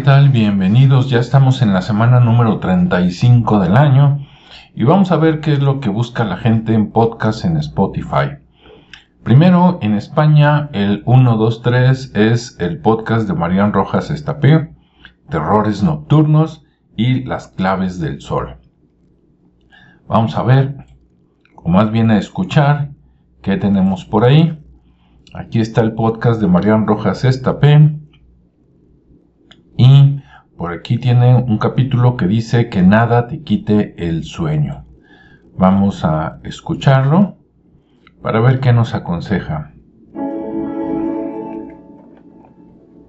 ¿qué tal? Bienvenidos. Ya estamos en la semana número 35 del año y vamos a ver qué es lo que busca la gente en podcast en Spotify. Primero, en España, el 123 es el podcast de Marian Rojas Estapé, Terrores Nocturnos y Las Claves del Sol. Vamos a ver, o más bien a escuchar, qué tenemos por ahí. Aquí está el podcast de Marian Rojas Estapé y por aquí tiene un capítulo que dice que nada te quite el sueño. Vamos a escucharlo para ver qué nos aconseja.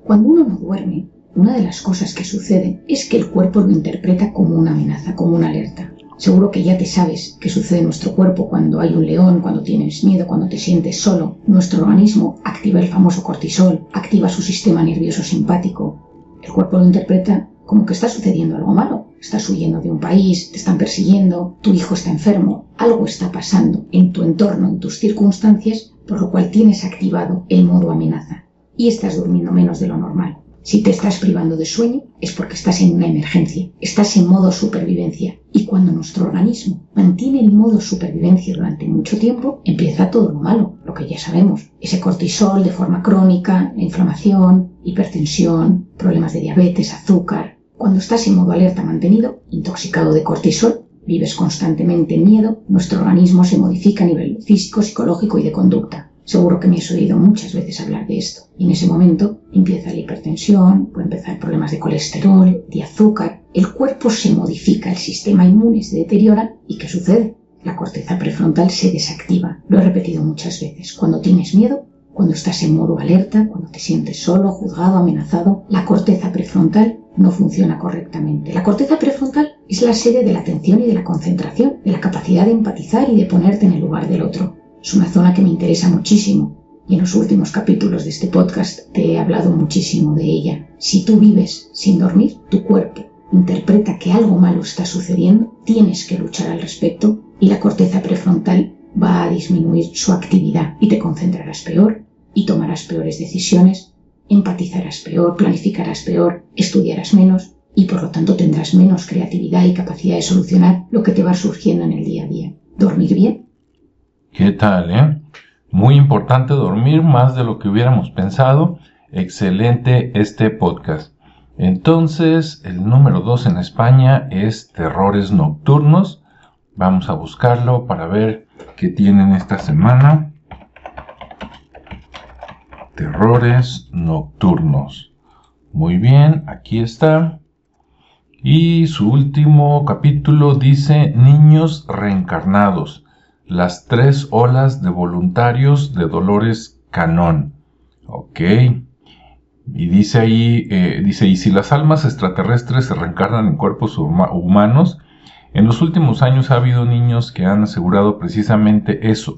Cuando uno no duerme, una de las cosas que sucede es que el cuerpo lo interpreta como una amenaza, como una alerta. Seguro que ya te sabes qué sucede en nuestro cuerpo cuando hay un león, cuando tienes miedo, cuando te sientes solo. Nuestro organismo activa el famoso cortisol, activa su sistema nervioso simpático, el cuerpo lo interpreta como que está sucediendo algo malo. Estás huyendo de un país, te están persiguiendo, tu hijo está enfermo, algo está pasando en tu entorno, en tus circunstancias, por lo cual tienes activado el modo amenaza y estás durmiendo menos de lo normal. Si te estás privando de sueño es porque estás en una emergencia, estás en modo supervivencia. Y cuando nuestro organismo mantiene el modo supervivencia durante mucho tiempo, empieza todo lo malo, lo que ya sabemos. Ese cortisol de forma crónica, inflamación, hipertensión, problemas de diabetes, azúcar. Cuando estás en modo alerta mantenido, intoxicado de cortisol, vives constantemente en miedo, nuestro organismo se modifica a nivel físico, psicológico y de conducta. Seguro que me has oído muchas veces hablar de esto. Y en ese momento empieza la hipertensión, puede empezar problemas de colesterol, de azúcar. El cuerpo se modifica, el sistema inmune se deteriora. ¿Y qué sucede? La corteza prefrontal se desactiva. Lo he repetido muchas veces. Cuando tienes miedo, cuando estás en modo alerta, cuando te sientes solo, juzgado, amenazado, la corteza prefrontal no funciona correctamente. La corteza prefrontal es la sede de la atención y de la concentración, de la capacidad de empatizar y de ponerte en el lugar del otro. Es una zona que me interesa muchísimo y en los últimos capítulos de este podcast te he hablado muchísimo de ella. Si tú vives sin dormir, tu cuerpo interpreta que algo malo está sucediendo, tienes que luchar al respecto y la corteza prefrontal va a disminuir su actividad y te concentrarás peor y tomarás peores decisiones, empatizarás peor, planificarás peor, estudiarás menos y por lo tanto tendrás menos creatividad y capacidad de solucionar lo que te va surgiendo en el día a día. Dormir bien ¿Qué tal, eh? Muy importante dormir más de lo que hubiéramos pensado. Excelente este podcast. Entonces, el número 2 en España es Terrores Nocturnos. Vamos a buscarlo para ver qué tienen esta semana. Terrores Nocturnos. Muy bien, aquí está. Y su último capítulo dice Niños Reencarnados las tres olas de voluntarios de Dolores Canón. Ok. Y dice ahí, eh, dice, y si las almas extraterrestres se reencarnan en cuerpos humanos, en los últimos años ha habido niños que han asegurado precisamente eso,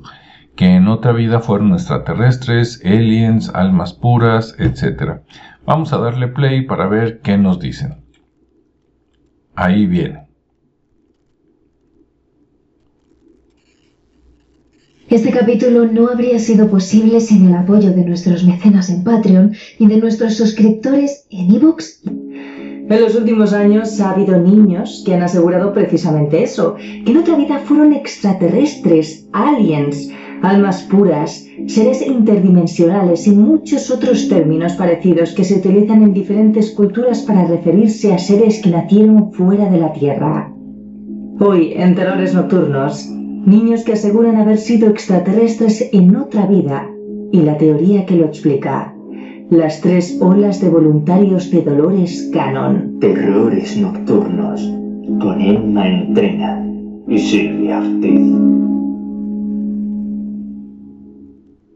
que en otra vida fueron extraterrestres, aliens, almas puras, etc. Vamos a darle play para ver qué nos dicen. Ahí viene. Este capítulo no habría sido posible sin el apoyo de nuestros mecenas en Patreon y de nuestros suscriptores en ebooks. En los últimos años ha habido niños que han asegurado precisamente eso, que en otra vida fueron extraterrestres, aliens, almas puras, seres interdimensionales y muchos otros términos parecidos que se utilizan en diferentes culturas para referirse a seres que nacieron fuera de la Tierra. Hoy, en Terrores Nocturnos, niños que aseguran haber sido extraterrestres en otra vida y la teoría que lo explica. Las tres olas de voluntarios de Dolores Canon. Terrores nocturnos con Emma Entrena y Silvia Ortiz.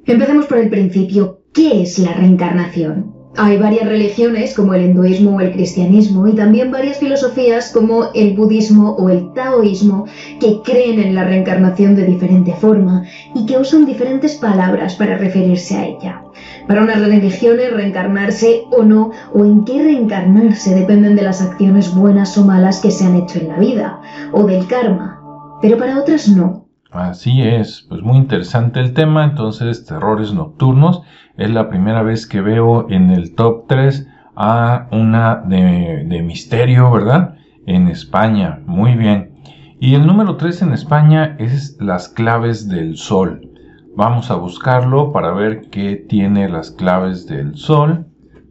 Empecemos por el principio. ¿Qué es la reencarnación? Hay varias religiones como el hinduismo o el cristianismo y también varias filosofías como el budismo o el taoísmo que creen en la reencarnación de diferente forma y que usan diferentes palabras para referirse a ella. Para unas religiones reencarnarse o no o en qué reencarnarse dependen de las acciones buenas o malas que se han hecho en la vida o del karma, pero para otras no. Así es, pues muy interesante el tema, entonces terrores nocturnos es la primera vez que veo en el top 3 a una de, misterio, ¿verdad? En España. Muy bien. Y el número 3 en España es las claves del sol. Vamos a buscarlo para ver qué tiene las claves del sol.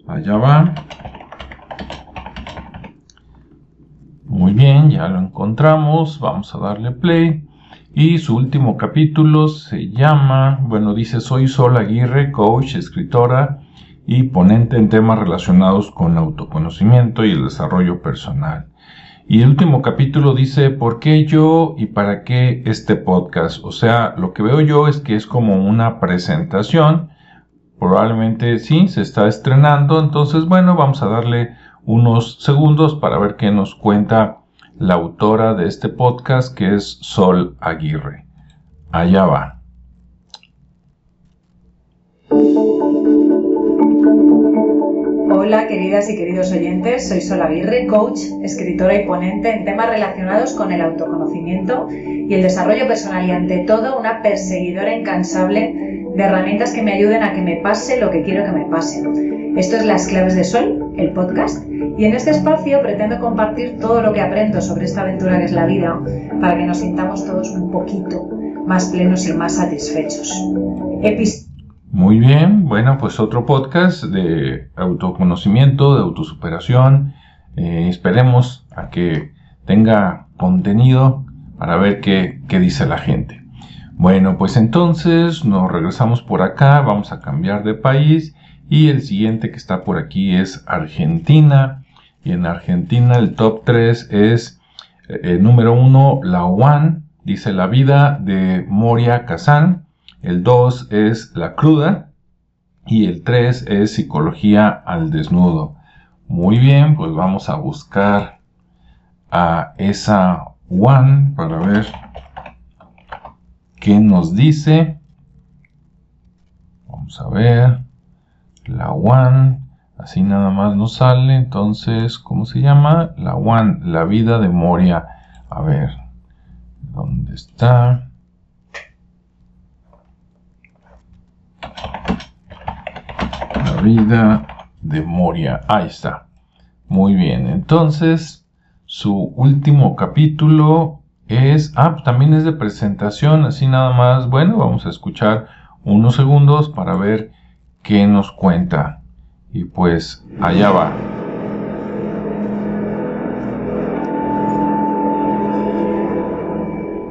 Allá va. Muy bien, ya lo encontramos. Vamos a darle play. Y su último capítulo se llama, bueno, dice Soy Sol Aguirre, coach, escritora y ponente en temas relacionados con autoconocimiento y el desarrollo personal. Y el último capítulo dice, ¿por qué yo y para qué este podcast? O sea, lo que veo yo es que es como una presentación. Probablemente sí, se está estrenando. Entonces, bueno, vamos a darle unos segundos para ver qué nos cuenta la autora de este podcast, que es Sol Aguirre. Allá va. Hola queridas y queridos oyentes, soy Sol Aguirre, coach, escritora y ponente en temas relacionados con el autoconocimiento y el desarrollo personal y ante todo una perseguidora incansable de herramientas que me ayuden a que me pase lo que quiero que me pase. Esto es Las Claves de Sol, el podcast, y en este espacio pretendo compartir todo lo que aprendo sobre esta aventura que es la vida para que nos sintamos todos un poquito más plenos y más satisfechos. Muy bien, bueno, pues otro podcast de autoconocimiento, de autosuperación. Eh, esperemos a que tenga contenido para ver qué, qué dice la gente. Bueno, pues entonces nos regresamos por acá, vamos a cambiar de país y el siguiente que está por aquí es Argentina. Y en Argentina el top 3 es el eh, número 1, la One, dice la vida de Moria Kazan. El 2 es la cruda. Y el 3 es psicología al desnudo. Muy bien, pues vamos a buscar a esa one para ver qué nos dice. Vamos a ver. La one. Así nada más nos sale. Entonces, ¿cómo se llama? La one. La vida de Moria. A ver. ¿Dónde está? vida de Moria. Ahí está. Muy bien. Entonces, su último capítulo es... Ah, también es de presentación. Así nada más. Bueno, vamos a escuchar unos segundos para ver qué nos cuenta. Y pues allá va.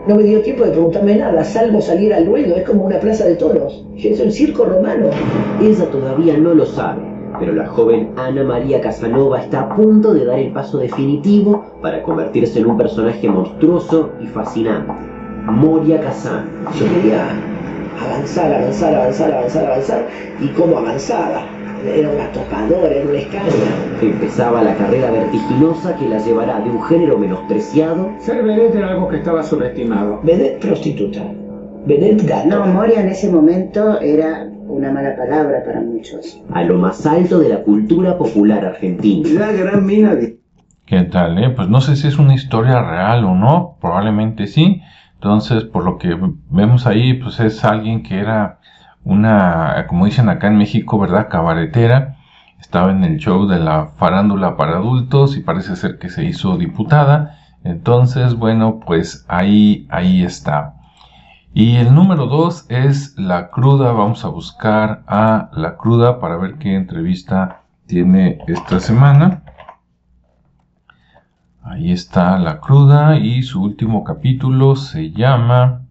No me dio tiempo de preguntarme nada, salvo salir al ruedo, es como una plaza de toros. Es el circo romano. Ella todavía no lo sabe, pero la joven Ana María Casanova está a punto de dar el paso definitivo para convertirse en un personaje monstruoso y fascinante. Moria Kazan. Yo quería avanzar, avanzar, avanzar, avanzar, avanzar, y cómo avanzaba era una topadora, era una escala. Empezaba la carrera vertiginosa que la llevará de un género menospreciado. Ser vedette era algo que estaba subestimado. Vedette prostituta. Vedette gato. No, Moria en ese momento era una mala palabra para muchos. A lo más alto de la cultura popular argentina. La gran mina de... ¿Qué tal? Eh? Pues no sé si es una historia real o no, probablemente sí. Entonces, por lo que vemos ahí, pues es alguien que era una, como dicen acá en México, ¿verdad? Cabaretera. Estaba en el show de la farándula para adultos y parece ser que se hizo diputada. Entonces, bueno, pues ahí, ahí está. Y el número dos es la cruda. Vamos a buscar a la cruda para ver qué entrevista tiene esta semana. Ahí está la cruda y su último capítulo se llama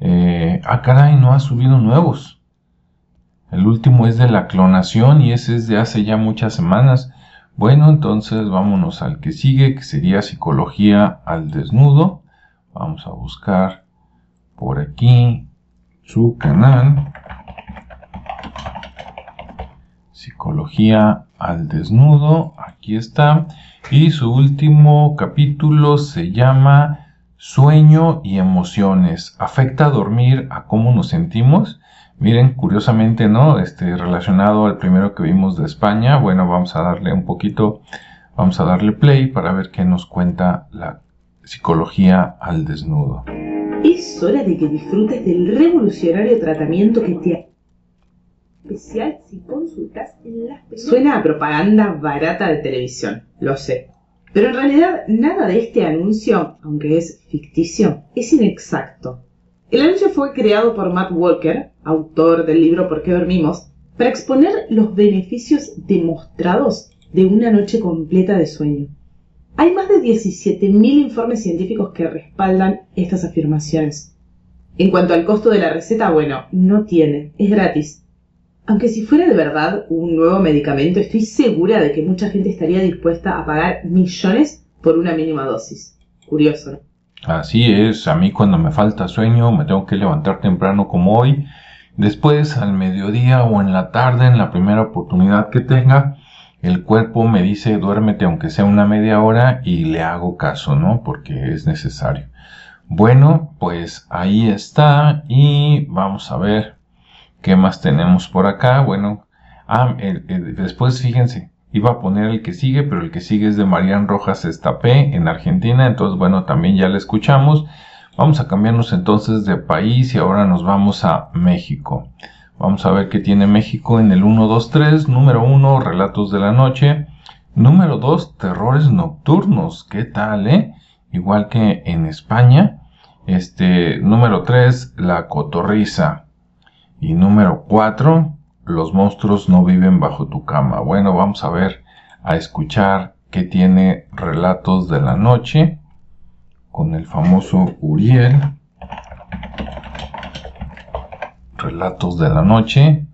eh, ah, caray, no ha subido nuevos. El último es de la clonación y ese es de hace ya muchas semanas. Bueno, entonces vámonos al que sigue, que sería psicología al desnudo. Vamos a buscar por aquí su canal. Psicología al desnudo, aquí está. Y su último capítulo se llama Sueño y emociones. ¿Afecta a dormir a cómo nos sentimos? Miren, curiosamente, ¿no? Este, relacionado al primero que vimos de España. Bueno, vamos a darle un poquito, vamos a darle play para ver qué nos cuenta la psicología al desnudo. Es hora de que disfrutes del revolucionario tratamiento que te especial si consultas las Suena a propaganda barata de televisión, lo sé. Pero en realidad nada de este anuncio, aunque es ficticio, es inexacto. El anuncio fue creado por Matt Walker, autor del libro ¿Por qué dormimos?, para exponer los beneficios demostrados de una noche completa de sueño. Hay más de 17.000 informes científicos que respaldan estas afirmaciones. En cuanto al costo de la receta, bueno, no tiene, es gratis. Aunque si fuera de verdad un nuevo medicamento, estoy segura de que mucha gente estaría dispuesta a pagar millones por una mínima dosis. Curioso, ¿no? Así es, a mí cuando me falta sueño me tengo que levantar temprano como hoy, después al mediodía o en la tarde, en la primera oportunidad que tenga, el cuerpo me dice duérmete aunque sea una media hora y le hago caso, ¿no? Porque es necesario. Bueno, pues ahí está y vamos a ver qué más tenemos por acá. Bueno, ah, después fíjense, iba a poner el que sigue, pero el que sigue es de Marian Rojas Estapé en Argentina, entonces bueno, también ya le escuchamos. Vamos a cambiarnos entonces de país y ahora nos vamos a México. Vamos a ver qué tiene México en el 1, 2, 3. Número 1, relatos de la noche. Número 2, terrores nocturnos. ¿Qué tal, eh? Igual que en España. Este, número 3, la cotorriza. Y número 4, los monstruos no viven bajo tu cama. Bueno, vamos a ver, a escuchar qué tiene relatos de la noche con el famoso Uriel. Relatos de la Noche.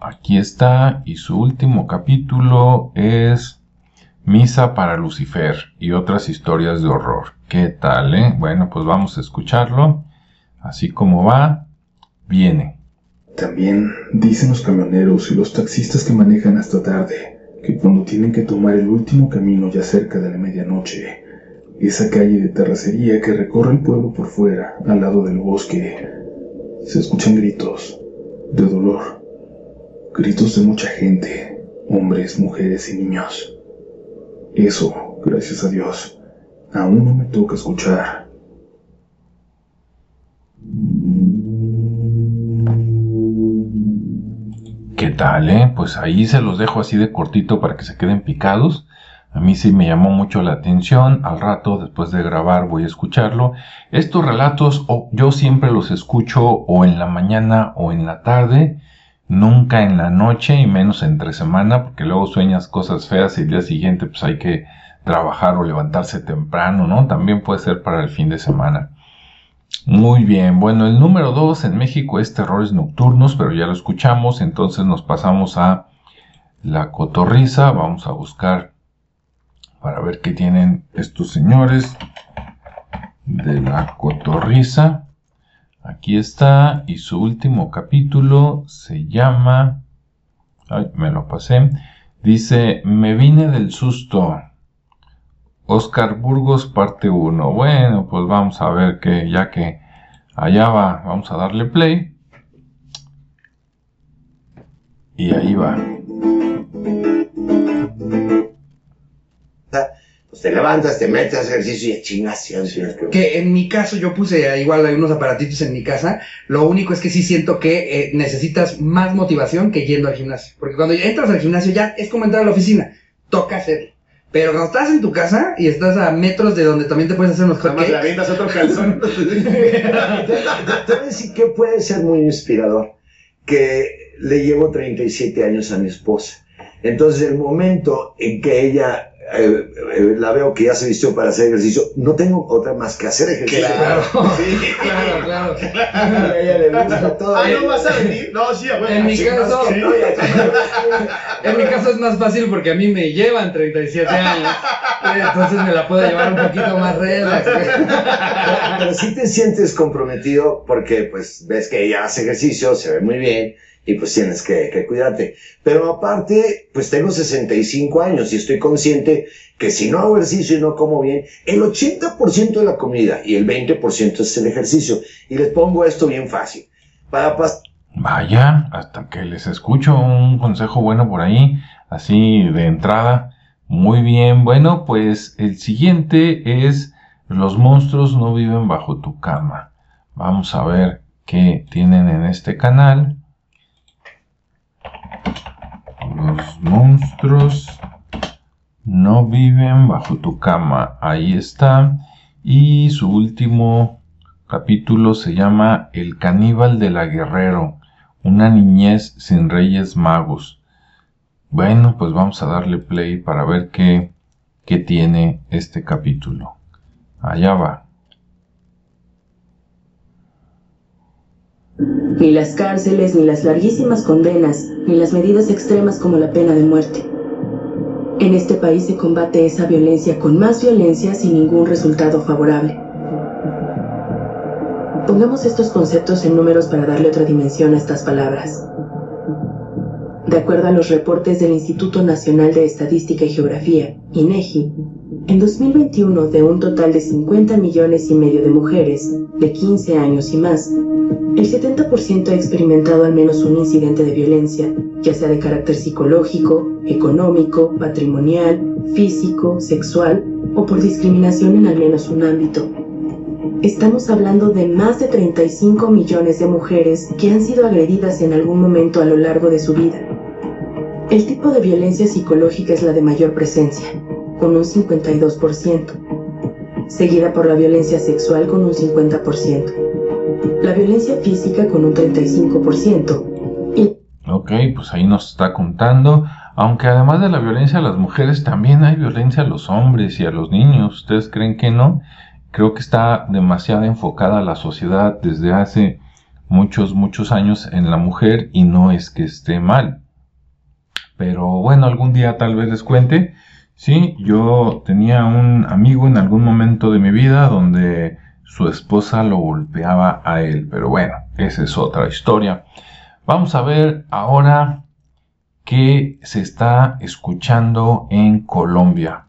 Aquí está y su último capítulo es Misa para Lucifer y otras historias de horror. ¿Qué tal, eh? Bueno, pues vamos a escucharlo. Así como va, viene. También dicen los camioneros y los taxistas que manejan hasta tarde que cuando tienen que tomar el último camino ya cerca de la medianoche, esa calle de terracería que recorre el pueblo por fuera, al lado del bosque. Se escuchan gritos de dolor, gritos de mucha gente, hombres, mujeres y niños. Eso, gracias a Dios, aún no me toca escuchar. ¿Qué tal, eh? Pues ahí se los dejo así de cortito para que se queden picados. A mí sí me llamó mucho la atención. Al rato, después de grabar, voy a escucharlo. Estos relatos yo siempre los escucho o en la mañana o en la tarde, nunca en la noche y menos entre semana, porque luego sueñas cosas feas y el día siguiente pues hay que trabajar o levantarse temprano, ¿no? También puede ser para el fin de semana. Muy bien, bueno, el número 2 en México es terrores nocturnos, pero ya lo escuchamos, entonces nos pasamos a la cotorriza, vamos a buscar para ver qué tienen estos señores de la cotorriza. Aquí está, y su último capítulo se llama, ay, me lo pasé, dice, me vine del susto. Oscar Burgos, parte 1. Bueno, pues vamos a ver que ya que allá va, vamos a darle play. Y ahí va. Pues te levantas, te metes ejercicio y chingas. Que en mi caso yo puse igual hay unos aparatitos en mi casa. Lo único es que sí siento que eh, necesitas más motivación que yendo al gimnasio. Porque cuando entras al gimnasio ya es como entrar a la oficina. Toca hacerlo. Pero cuando estás en tu casa y estás a metros de donde también te puedes hacer unos hotcakes. le avientas otro calzón. te, voy a decir que puede ser muy inspirador. Que le llevo 37 años a mi esposa. Entonces el momento en que ella eh, eh, la veo que ya se vistió para hacer ejercicio, no tengo otra más que hacer ejercicio. Claro, sí, claro, claro. A ella le gusta todo. Ah, ¿no vas a venir? No, sí, bueno. En mi caso, en mi caso es más fácil porque a mí me llevan 37 años. Entonces me la puedo llevar un poquito más relax. Pero sí te sientes comprometido porque pues ves que ella hace ejercicio, se ve muy bien y pues tienes que, que, cuidarte. Pero aparte, pues tengo 65 años y estoy consciente que si no hago ejercicio y no como bien, el 80% de la comida y el 20% es el ejercicio. Y les pongo esto bien fácil. Para Vaya, hasta que les escucho un consejo bueno por ahí, así de entrada. Muy bien, bueno, pues el siguiente es los monstruos no viven bajo tu cama. Vamos a ver qué tienen en este canal. Los monstruos no viven bajo tu cama. Ahí está. Y su último capítulo se llama El caníbal de la guerrero. Una niñez sin reyes magos. Bueno, pues vamos a darle play para ver qué, qué tiene este capítulo. Allá va. Ni las cárceles, ni las larguísimas condenas, ni las medidas extremas como la pena de muerte. En este país se combate esa violencia con más violencia sin ningún resultado favorable. Pongamos estos conceptos en números para darle otra dimensión a estas palabras. De acuerdo a los reportes del Instituto Nacional de Estadística y Geografía, INEGI, en 2021 de un total de 50 millones y medio de mujeres de 15 años y más, el 70% ha experimentado al menos un incidente de violencia, ya sea de carácter psicológico, económico, patrimonial, físico, sexual o por discriminación en al menos un ámbito. Estamos hablando de más de 35 millones de mujeres que han sido agredidas en algún momento a lo largo de su vida. El tipo de violencia psicológica es la de mayor presencia, con un 52%, seguida por la violencia sexual con un 50%, la violencia física con un 35% y... Ok, pues ahí nos está contando, aunque además de la violencia a las mujeres, también hay violencia a los hombres y a los niños. ¿Ustedes creen que no? Creo que está demasiado enfocada la sociedad desde hace muchos, muchos años en la mujer y no es que esté mal. Pero bueno, algún día tal vez les cuente. Sí, yo tenía un amigo en algún momento de mi vida donde su esposa lo golpeaba a él. Pero bueno, esa es otra historia. Vamos a ver ahora qué se está escuchando en Colombia.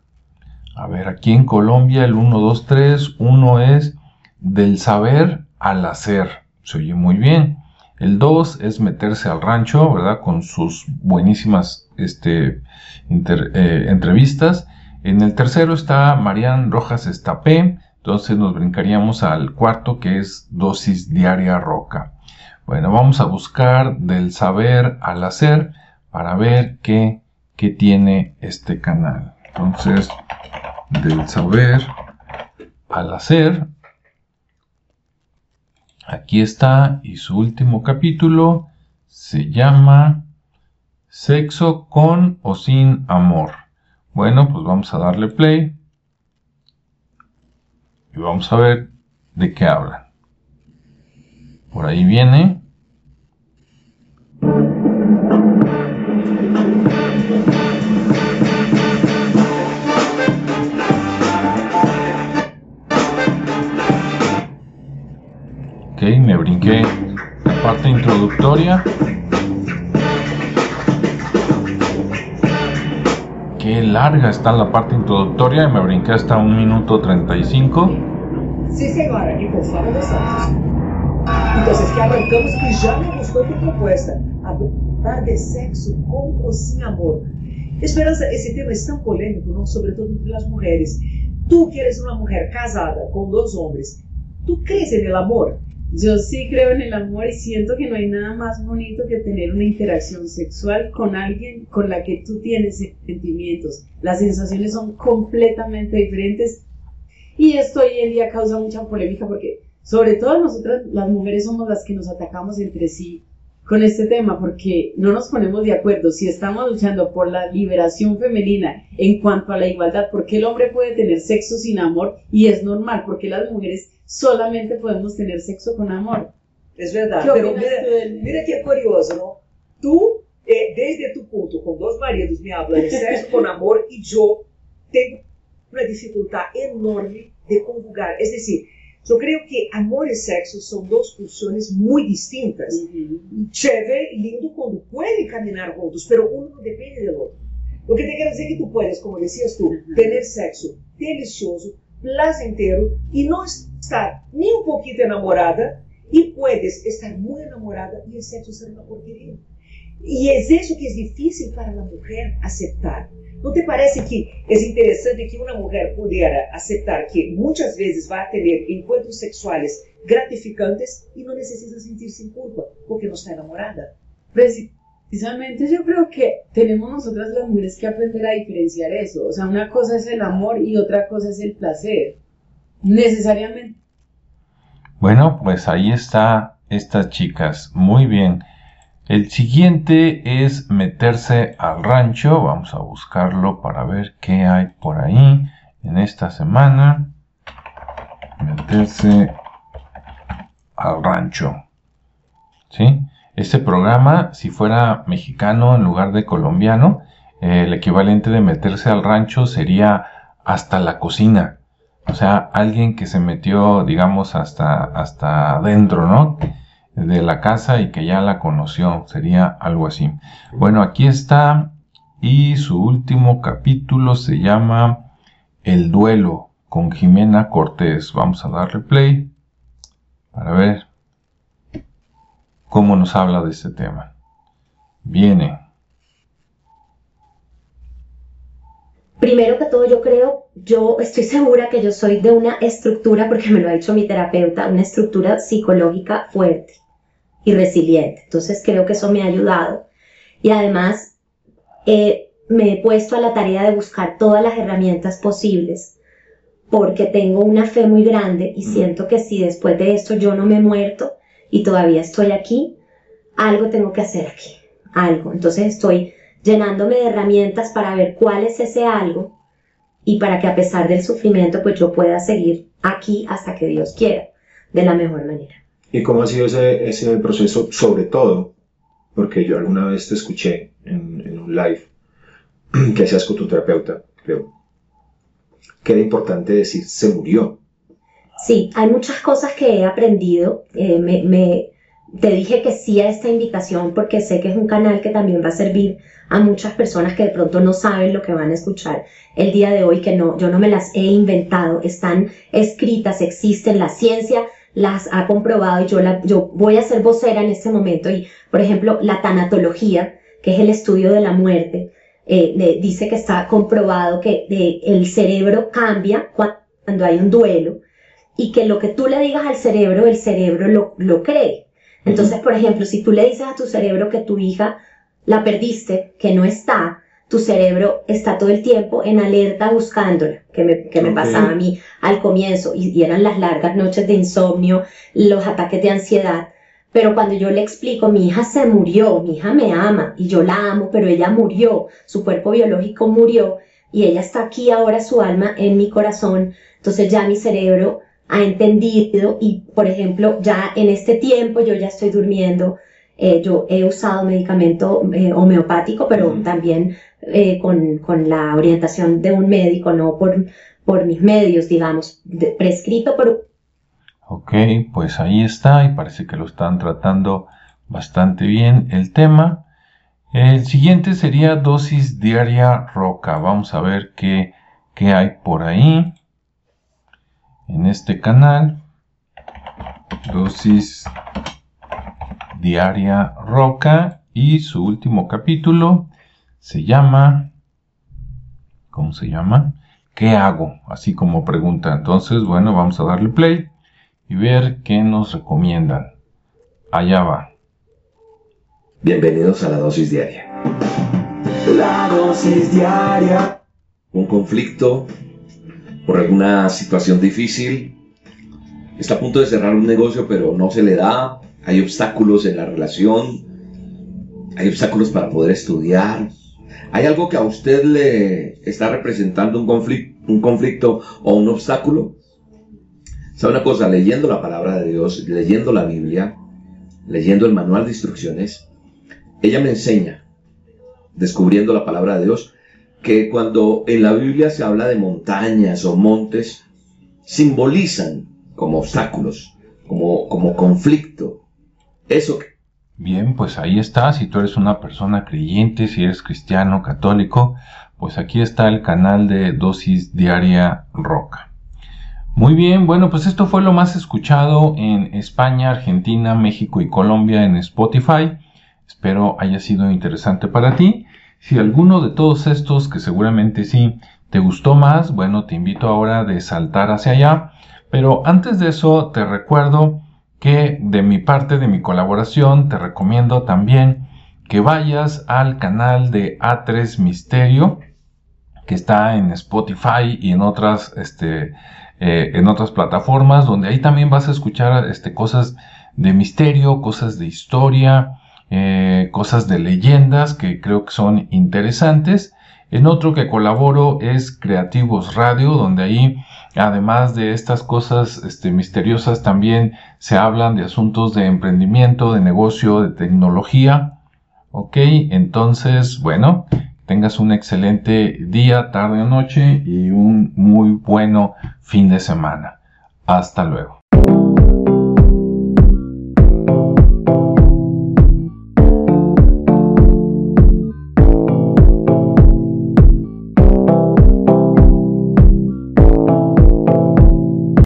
A ver, aquí en Colombia el 1, 2, 3, uno es del saber al hacer. Se oye muy bien. El 2 es meterse al rancho, ¿verdad? Con sus buenísimas este, eh, entrevistas. En el tercero está Marian Rojas Estapé. Entonces nos brincaríamos al cuarto que es dosis diaria roca. Bueno, vamos a buscar del saber al hacer para ver qué, qué tiene este canal. Entonces, del saber al hacer. Aquí está y su último capítulo se llama Sexo con o sin amor. Bueno, pues vamos a darle play y vamos a ver de qué hablan. Por ahí viene. Me brinqué la parte introductoria. Qué larga está la parte introductoria y me brinqué hasta un minuto 35. Sí, señora, y por favor, Entonces, que arrancamos que ya me gustó tu propuesta. Hablar de sexo con o sin amor. Esperanza, ese tema es tan polémico, ¿no? Sobre todo entre las mujeres. Tú que eres una mujer casada con dos hombres, ¿tú crees en el amor? Yo sí creo en el amor y siento que no hay nada más bonito que tener una interacción sexual con alguien con la que tú tienes sentimientos. Las sensaciones son completamente diferentes y esto hoy en día causa mucha polémica porque sobre todo nosotras las mujeres somos las que nos atacamos entre sí con este tema porque no nos ponemos de acuerdo. Si estamos luchando por la liberación femenina en cuanto a la igualdad, ¿por qué el hombre puede tener sexo sin amor y es normal? porque las mujeres solamente podemos tener sexo con amor. Es verdad, pero mira, mira que curioso, ¿no? Tú, eh, desde tu punto, con dos maridos, me hablas de sexo con amor y yo tengo una dificultad enorme de conjugar. Es decir, yo creo que amor y sexo son dos pulsiones muy distintas. Chévere, lindo cuando pueden caminar juntos, pero uno no depende del otro. Lo que te quiero decir es que tú puedes, como decías tú, tener sexo delicioso, placentero y no estar ni un poquito enamorada y puedes estar muy enamorada y el sexo ser una porquería. Y es eso que es difícil para la mujer aceptar. ¿No te parece que es interesante que una mujer pudiera aceptar que muchas veces va a tener encuentros sexuales gratificantes y no necesita sentirse culpa porque no está enamorada? Pues, precisamente yo creo que tenemos nosotras las mujeres que aprender a diferenciar eso. O sea, una cosa es el amor y otra cosa es el placer. Necesariamente. Bueno, pues ahí está estas chicas. Muy bien. El siguiente es meterse al rancho. Vamos a buscarlo para ver qué hay por ahí en esta semana. Meterse al rancho. ¿Sí? Este programa, si fuera mexicano en lugar de colombiano, eh, el equivalente de meterse al rancho sería hasta la cocina. O sea, alguien que se metió, digamos, hasta, hasta adentro, ¿no? De la casa y que ya la conoció. Sería algo así. Bueno, aquí está. Y su último capítulo se llama El duelo con Jimena Cortés. Vamos a darle play para ver cómo nos habla de este tema. Viene. Primero que todo, yo creo, yo estoy segura que yo soy de una estructura, porque me lo ha dicho mi terapeuta, una estructura psicológica fuerte y resiliente. Entonces creo que eso me ha ayudado. Y además, eh, me he puesto a la tarea de buscar todas las herramientas posibles, porque tengo una fe muy grande y siento que si después de esto yo no me he muerto, y todavía estoy aquí, algo tengo que hacer aquí, algo. Entonces estoy llenándome de herramientas para ver cuál es ese algo y para que a pesar del sufrimiento pues yo pueda seguir aquí hasta que Dios quiera, de la mejor manera. ¿Y cómo ha sido ese, ese proceso, sobre todo? Porque yo alguna vez te escuché en, en un live que hacías con tu terapeuta, creo, que era importante decir se murió. Sí, hay muchas cosas que he aprendido. Eh, me, te dije que sí a esta invitación porque sé que es un canal que también va a servir a muchas personas que de pronto no saben lo que van a escuchar el día de hoy, que no, yo no me las he inventado, están escritas, existen, la ciencia las ha comprobado y yo, la, yo voy a ser vocera en este momento y, por ejemplo, la tanatología, que es el estudio de la muerte, eh, dice que está comprobado que el cerebro cambia cuando hay un duelo y que lo que tú le digas al cerebro, el cerebro lo, lo cree. Entonces, por ejemplo, si tú le dices a tu cerebro que tu hija la perdiste, que no está, tu cerebro está todo el tiempo en alerta buscándola, que me, que me pasaba a mí al comienzo, y, y, eran las largas noches de insomnio, los ataques de ansiedad. Pero cuando yo le explico, mi hija se murió, mi hija me ama y yo la amo, pero ella murió, su cuerpo biológico murió y ella está aquí ahora, su alma en mi corazón, entonces ya mi cerebro ha entendido y, por ejemplo, ya en este tiempo yo ya estoy durmiendo. Eh, yo he usado medicamento eh, homeopático, pero también eh, con, con, la orientación de un médico, no por, por mis medios, digamos, prescrito por... Ok, pues ahí está y parece que lo están tratando bastante bien el tema. El siguiente sería dosis diaria roca. Vamos a ver qué, qué hay por ahí en este canal dosis diaria roca y su último capítulo se llama ¿cómo se llama? ¿qué hago? así como pregunta. Entonces bueno vamos a darle play y ver qué nos recomiendan. Allá va. Bienvenidos a la dosis diaria. La dosis diaria. Un conflicto por alguna situación difícil, está a punto de cerrar un negocio pero no se le da, hay obstáculos en la relación, hay obstáculos para poder estudiar, hay algo que a usted le está representando un conflicto, un conflicto o un obstáculo. ¿Sabe una cosa? Leyendo la palabra de Dios, leyendo la Biblia, leyendo el manual de instrucciones, ella me enseña, descubriendo la palabra de Dios, que cuando en la Biblia se habla de montañas o montes, simbolizan como obstáculos, como, como conflicto. Eso. Bien, pues ahí está. Si tú eres una persona creyente, si eres cristiano, católico, pues aquí está el canal de Dosis Diaria Roca. Muy bien, bueno, pues esto fue lo más escuchado en España, Argentina, México y Colombia en Spotify. Espero haya sido interesante para ti. Si alguno de todos estos, que seguramente sí, te gustó más, bueno, te invito ahora de saltar hacia allá. Pero antes de eso, te recuerdo que de mi parte, de mi colaboración, te recomiendo también que vayas al canal de A3 Misterio, que está en Spotify y en otras, este, eh, en otras plataformas, donde ahí también vas a escuchar este, cosas de misterio, cosas de historia, eh, cosas de leyendas que creo que son interesantes. En otro que colaboro es Creativos Radio, donde ahí, además de estas cosas este, misteriosas, también se hablan de asuntos de emprendimiento, de negocio, de tecnología. Ok, entonces, bueno, tengas un excelente día, tarde o noche y un muy bueno fin de semana. Hasta luego.